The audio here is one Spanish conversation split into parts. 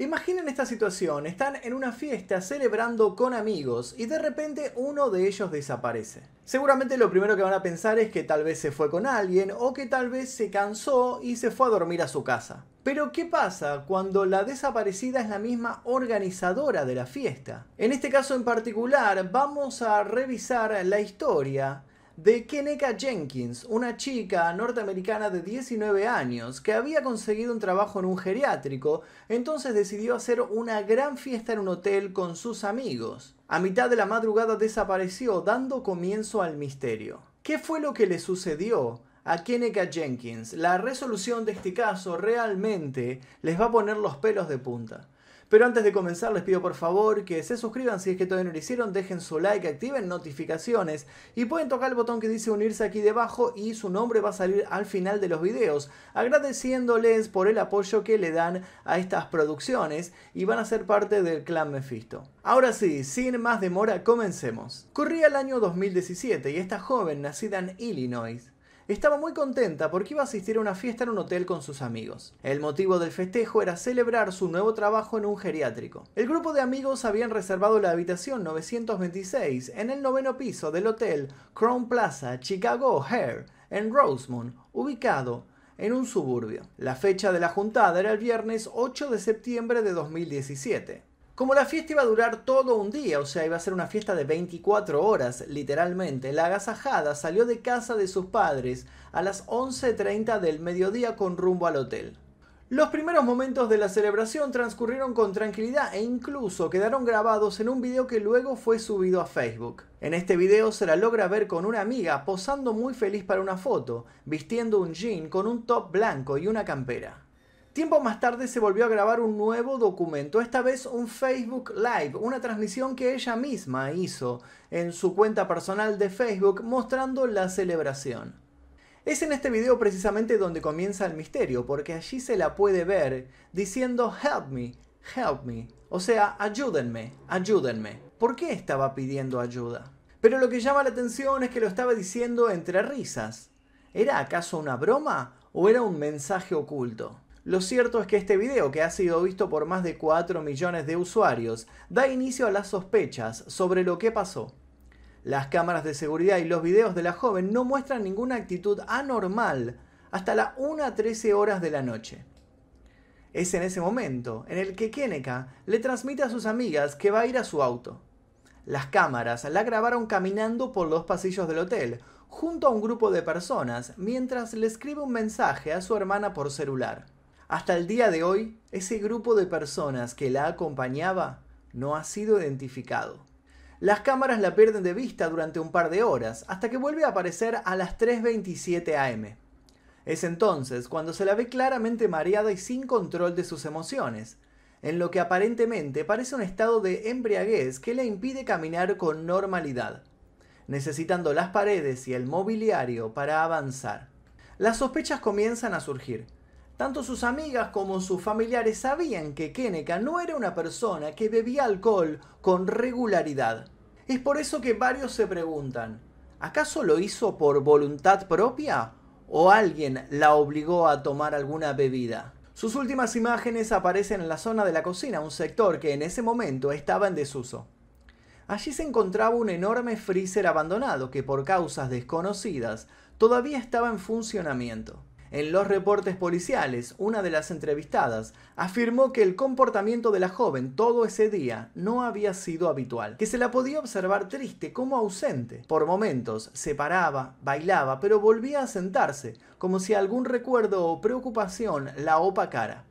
Imaginen esta situación, están en una fiesta celebrando con amigos y de repente uno de ellos desaparece. Seguramente lo primero que van a pensar es que tal vez se fue con alguien o que tal vez se cansó y se fue a dormir a su casa. Pero ¿qué pasa cuando la desaparecida es la misma organizadora de la fiesta? En este caso en particular vamos a revisar la historia de Keneka Jenkins, una chica norteamericana de 19 años que había conseguido un trabajo en un geriátrico, entonces decidió hacer una gran fiesta en un hotel con sus amigos. A mitad de la madrugada desapareció, dando comienzo al misterio. ¿Qué fue lo que le sucedió? a Keneka Jenkins. La resolución de este caso realmente les va a poner los pelos de punta. Pero antes de comenzar les pido por favor que se suscriban si es que todavía no lo hicieron, dejen su like, activen notificaciones y pueden tocar el botón que dice unirse aquí debajo y su nombre va a salir al final de los videos, agradeciéndoles por el apoyo que le dan a estas producciones y van a ser parte del clan Mephisto. Ahora sí, sin más demora, comencemos. Corría el año 2017 y esta joven, nacida en Illinois, estaba muy contenta porque iba a asistir a una fiesta en un hotel con sus amigos. El motivo del festejo era celebrar su nuevo trabajo en un geriátrico. El grupo de amigos habían reservado la habitación 926 en el noveno piso del hotel Crown Plaza Chicago O'Hare en Rosemont, ubicado en un suburbio. La fecha de la juntada era el viernes 8 de septiembre de 2017. Como la fiesta iba a durar todo un día, o sea, iba a ser una fiesta de 24 horas, literalmente, la agasajada salió de casa de sus padres a las 11.30 del mediodía con rumbo al hotel. Los primeros momentos de la celebración transcurrieron con tranquilidad e incluso quedaron grabados en un video que luego fue subido a Facebook. En este video se la logra ver con una amiga posando muy feliz para una foto, vistiendo un jean con un top blanco y una campera. Tiempo más tarde se volvió a grabar un nuevo documento, esta vez un Facebook Live, una transmisión que ella misma hizo en su cuenta personal de Facebook mostrando la celebración. Es en este video precisamente donde comienza el misterio, porque allí se la puede ver diciendo help me, help me, o sea, ayúdenme, ayúdenme. ¿Por qué estaba pidiendo ayuda? Pero lo que llama la atención es que lo estaba diciendo entre risas. ¿Era acaso una broma o era un mensaje oculto? Lo cierto es que este video, que ha sido visto por más de 4 millones de usuarios, da inicio a las sospechas sobre lo que pasó. Las cámaras de seguridad y los videos de la joven no muestran ninguna actitud anormal hasta las 1.13 horas de la noche. Es en ese momento en el que Keneka le transmite a sus amigas que va a ir a su auto. Las cámaras la grabaron caminando por los pasillos del hotel, junto a un grupo de personas, mientras le escribe un mensaje a su hermana por celular. Hasta el día de hoy, ese grupo de personas que la acompañaba no ha sido identificado. Las cámaras la pierden de vista durante un par de horas, hasta que vuelve a aparecer a las 3.27 am. Es entonces cuando se la ve claramente mareada y sin control de sus emociones, en lo que aparentemente parece un estado de embriaguez que le impide caminar con normalidad, necesitando las paredes y el mobiliario para avanzar. Las sospechas comienzan a surgir. Tanto sus amigas como sus familiares sabían que Keneka no era una persona que bebía alcohol con regularidad. Es por eso que varios se preguntan, ¿acaso lo hizo por voluntad propia o alguien la obligó a tomar alguna bebida? Sus últimas imágenes aparecen en la zona de la cocina, un sector que en ese momento estaba en desuso. Allí se encontraba un enorme freezer abandonado que por causas desconocidas todavía estaba en funcionamiento. En los reportes policiales, una de las entrevistadas afirmó que el comportamiento de la joven todo ese día no había sido habitual, que se la podía observar triste como ausente. Por momentos se paraba, bailaba, pero volvía a sentarse, como si algún recuerdo o preocupación la opacara.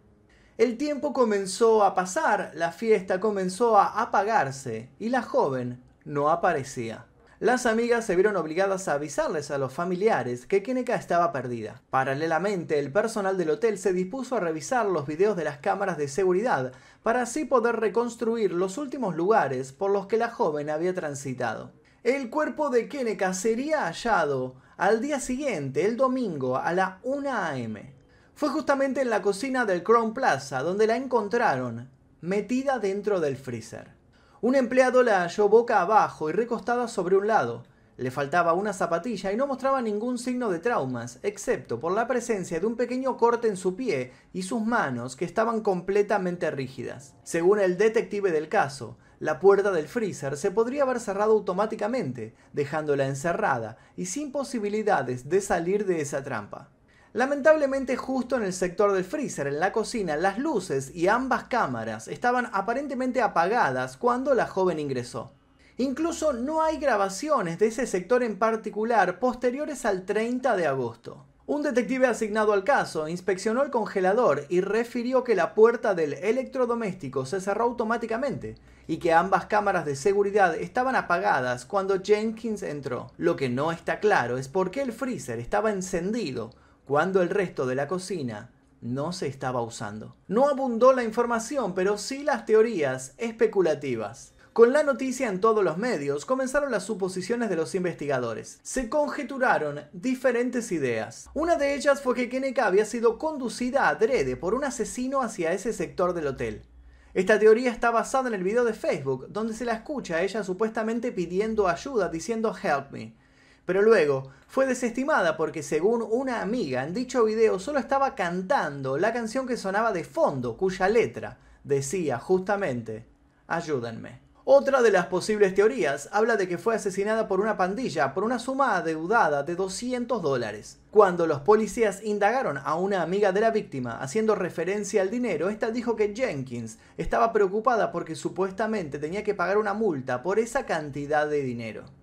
El tiempo comenzó a pasar, la fiesta comenzó a apagarse y la joven no aparecía. Las amigas se vieron obligadas a avisarles a los familiares que Keneka estaba perdida. Paralelamente, el personal del hotel se dispuso a revisar los videos de las cámaras de seguridad para así poder reconstruir los últimos lugares por los que la joven había transitado. El cuerpo de Keneka sería hallado al día siguiente, el domingo, a la 1 a.m. Fue justamente en la cocina del Crown Plaza donde la encontraron, metida dentro del freezer. Un empleado la halló boca abajo y recostada sobre un lado. Le faltaba una zapatilla y no mostraba ningún signo de traumas, excepto por la presencia de un pequeño corte en su pie y sus manos que estaban completamente rígidas. Según el detective del caso, la puerta del freezer se podría haber cerrado automáticamente, dejándola encerrada y sin posibilidades de salir de esa trampa. Lamentablemente justo en el sector del freezer, en la cocina, las luces y ambas cámaras estaban aparentemente apagadas cuando la joven ingresó. Incluso no hay grabaciones de ese sector en particular posteriores al 30 de agosto. Un detective asignado al caso inspeccionó el congelador y refirió que la puerta del electrodoméstico se cerró automáticamente y que ambas cámaras de seguridad estaban apagadas cuando Jenkins entró. Lo que no está claro es por qué el freezer estaba encendido cuando el resto de la cocina no se estaba usando. No abundó la información, pero sí las teorías especulativas. Con la noticia en todos los medios, comenzaron las suposiciones de los investigadores. Se conjeturaron diferentes ideas. Una de ellas fue que Keneka había sido conducida adrede por un asesino hacia ese sector del hotel. Esta teoría está basada en el video de Facebook, donde se la escucha a ella supuestamente pidiendo ayuda, diciendo help me. Pero luego fue desestimada porque según una amiga en dicho video solo estaba cantando la canción que sonaba de fondo, cuya letra decía justamente ayúdenme. Otra de las posibles teorías habla de que fue asesinada por una pandilla por una suma adeudada de 200 dólares. Cuando los policías indagaron a una amiga de la víctima haciendo referencia al dinero, esta dijo que Jenkins estaba preocupada porque supuestamente tenía que pagar una multa por esa cantidad de dinero.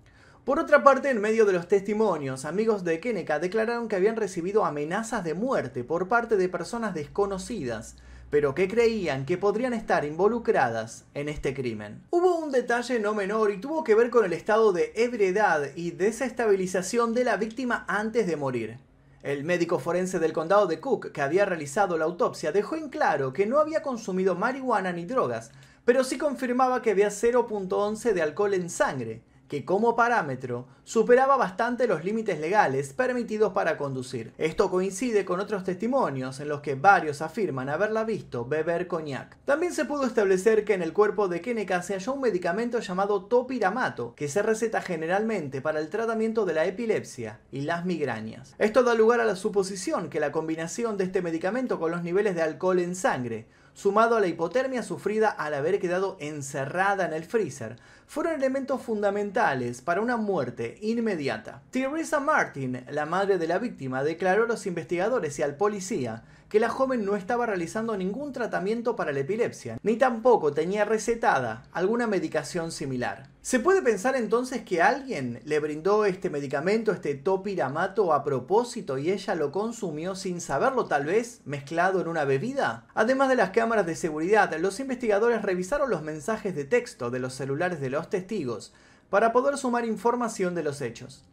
Por otra parte, en medio de los testimonios, amigos de Keneka declararon que habían recibido amenazas de muerte por parte de personas desconocidas, pero que creían que podrían estar involucradas en este crimen. Hubo un detalle no menor y tuvo que ver con el estado de ebriedad y desestabilización de la víctima antes de morir. El médico forense del condado de Cook, que había realizado la autopsia, dejó en claro que no había consumido marihuana ni drogas, pero sí confirmaba que había 0.11 de alcohol en sangre, que como parámetro superaba bastante los límites legales permitidos para conducir. Esto coincide con otros testimonios en los que varios afirman haberla visto beber coñac. También se pudo establecer que en el cuerpo de Keneka se halló un medicamento llamado topiramato, que se receta generalmente para el tratamiento de la epilepsia y las migrañas. Esto da lugar a la suposición que la combinación de este medicamento con los niveles de alcohol en sangre sumado a la hipotermia sufrida al haber quedado encerrada en el freezer, fueron elementos fundamentales para una muerte inmediata. Teresa Martin, la madre de la víctima, declaró a los investigadores y al policía que la joven no estaba realizando ningún tratamiento para la epilepsia, ni tampoco tenía recetada alguna medicación similar. ¿Se puede pensar entonces que alguien le brindó este medicamento, este topiramato a propósito y ella lo consumió sin saberlo tal vez, mezclado en una bebida? Además de las cámaras de seguridad, los investigadores revisaron los mensajes de texto de los celulares de los testigos para poder sumar información de los hechos.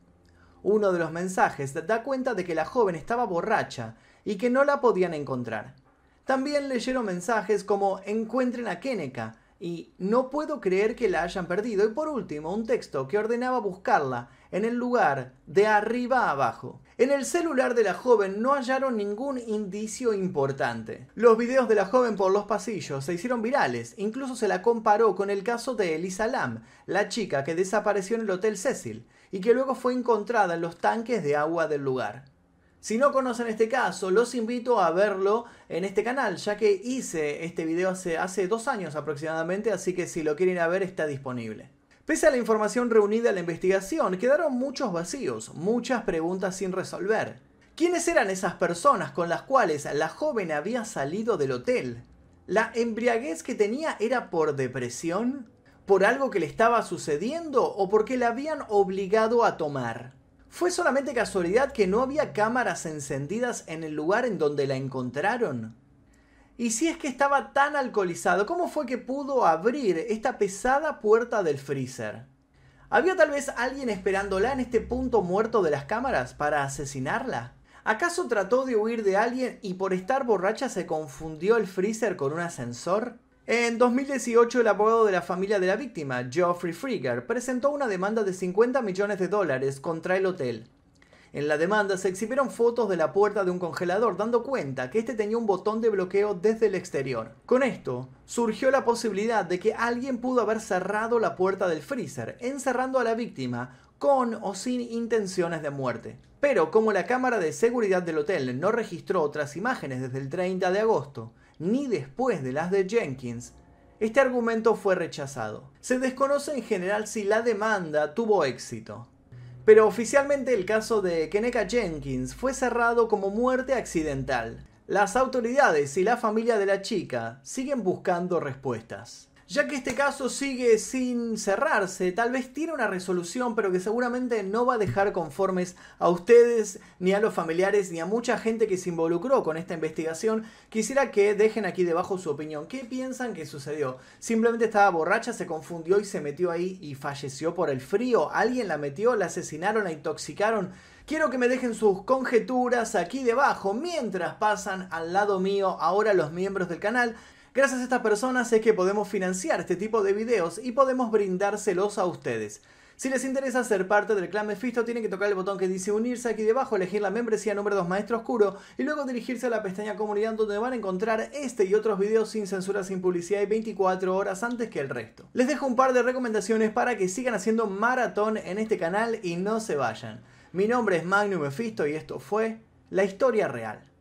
Uno de los mensajes da cuenta de que la joven estaba borracha y que no la podían encontrar. También leyeron mensajes como encuentren a Keneka y no puedo creer que la hayan perdido. Y por último, un texto que ordenaba buscarla en el lugar de arriba a abajo. En el celular de la joven no hallaron ningún indicio importante. Los videos de la joven por los pasillos se hicieron virales, incluso se la comparó con el caso de Elisa Lam, la chica que desapareció en el Hotel Cecil y que luego fue encontrada en los tanques de agua del lugar. Si no conocen este caso, los invito a verlo en este canal, ya que hice este video hace, dos años aproximadamente, así que si lo quieren ver está disponible. Pese a la información reunida en la investigación, quedaron muchos vacíos, muchas preguntas sin resolver. ¿Quiénes eran esas personas con las cuales la joven había salido del hotel? ¿La embriaguez que tenía era por depresión? ¿Por algo que le estaba sucediendo o porque la habían obligado a tomar? ¿Fue solamente casualidad que no había cámaras encendidas en el lugar en donde la encontraron? Y si es que estaba tan alcoholizado, ¿cómo fue que pudo abrir esta pesada puerta del freezer? ¿Había tal vez alguien esperándola en este punto muerto de las cámaras para asesinarla? ¿Acaso trató de huir de alguien y por estar borracha se confundió el freezer con un ascensor? En 2018, el abogado de la familia de la víctima, Geoffrey Frieger, presentó una demanda de 50 millones de dólares contra el hotel. En la demanda se exhibieron fotos de la puerta de un congelador, dando cuenta que este tenía un botón de bloqueo desde el exterior. Con esto, surgió la posibilidad de que alguien pudo haber cerrado la puerta del freezer, encerrando a la víctima con o sin intenciones de muerte. Pero como la cámara de seguridad del hotel no registró otras imágenes desde el 30 de agosto, ni después de las de Jenkins, este argumento fue rechazado. Se desconoce en general si la demanda tuvo éxito. Pero oficialmente el caso de Keneka Jenkins fue cerrado como muerte accidental. Las autoridades y la familia de la chica siguen buscando respuestas ya que este caso sigue sin cerrarse, tal vez tiene una resolución, pero que seguramente no va a dejar conformes a ustedes, ni a los familiares, ni a mucha gente que se involucró con esta investigación. Quisiera que dejen aquí debajo su opinión. ¿Qué piensan que sucedió? ¿Simplemente estaba borracha, se confundió y se metió ahí y falleció por el frío? ¿Alguien la metió, la asesinaron, la intoxicaron? Quiero que me dejen sus conjeturas aquí debajo mientras pasan al lado mío ahora los miembros del canal Gracias a estas personas es que podemos financiar este tipo de videos y podemos brindárselos a ustedes. Si les interesa ser parte del clan Mephisto, tienen que tocar el botón que dice unirse aquí debajo, elegir la membresía número 2 Maestro Oscuro y luego dirigirse a la pestaña comunidad donde van a encontrar este y otros videos sin censura, sin publicidad y 24 horas antes que el resto. Les dejo un par de recomendaciones para que sigan haciendo maratón en este canal y no se vayan. Mi nombre es Magnum Mephisto y esto fue La Historia Real.